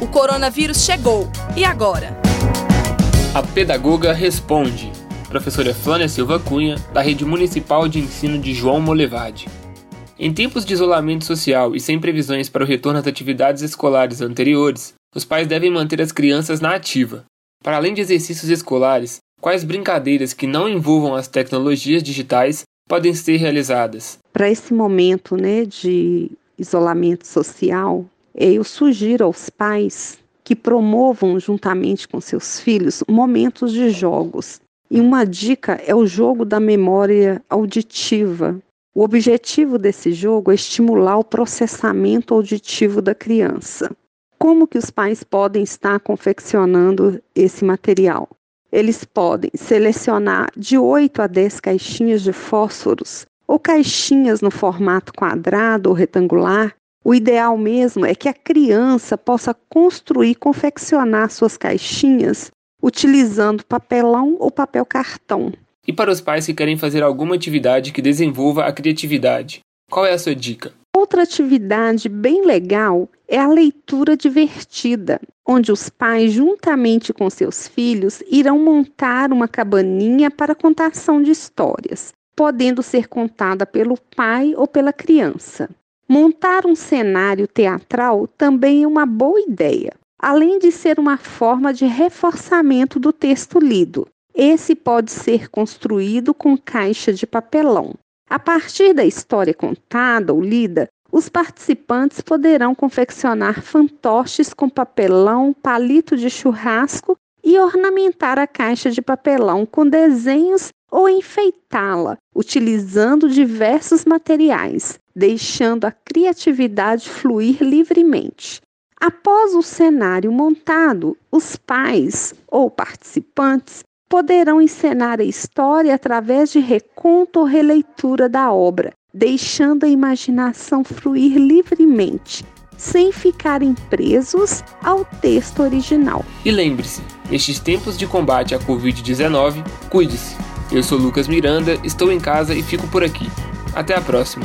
O coronavírus chegou. E agora? A pedagoga responde. Professora Flânia Silva Cunha, da Rede Municipal de Ensino de João Molevade. Em tempos de isolamento social e sem previsões para o retorno às atividades escolares anteriores, os pais devem manter as crianças na ativa. Para além de exercícios escolares, quais brincadeiras que não envolvam as tecnologias digitais podem ser realizadas? Para esse momento né, de isolamento social, eu sugiro aos pais que promovam juntamente com seus filhos momentos de jogos. E uma dica é o jogo da memória auditiva, o objetivo desse jogo é estimular o processamento auditivo da criança. Como que os pais podem estar confeccionando esse material? Eles podem selecionar de 8 a 10 caixinhas de fósforos ou caixinhas no formato quadrado ou retangular. O ideal mesmo é que a criança possa construir, confeccionar suas caixinhas utilizando papelão ou papel cartão. E para os pais que querem fazer alguma atividade que desenvolva a criatividade, qual é a sua dica? Outra atividade bem legal é a leitura divertida, onde os pais, juntamente com seus filhos, irão montar uma cabaninha para contação de histórias, podendo ser contada pelo pai ou pela criança. Montar um cenário teatral também é uma boa ideia, além de ser uma forma de reforçamento do texto lido. Esse pode ser construído com caixa de papelão. A partir da história contada ou lida, os participantes poderão confeccionar fantoches com papelão, palito de churrasco e ornamentar a caixa de papelão com desenhos ou enfeitá-la, utilizando diversos materiais, deixando a criatividade fluir livremente. Após o cenário montado, os pais ou participantes poderão encenar a história através de reconto ou releitura da obra, deixando a imaginação fluir livremente, sem ficarem presos ao texto original. E lembre-se, nestes tempos de combate à Covid-19, cuide-se. Eu sou Lucas Miranda, estou em casa e fico por aqui. Até a próxima.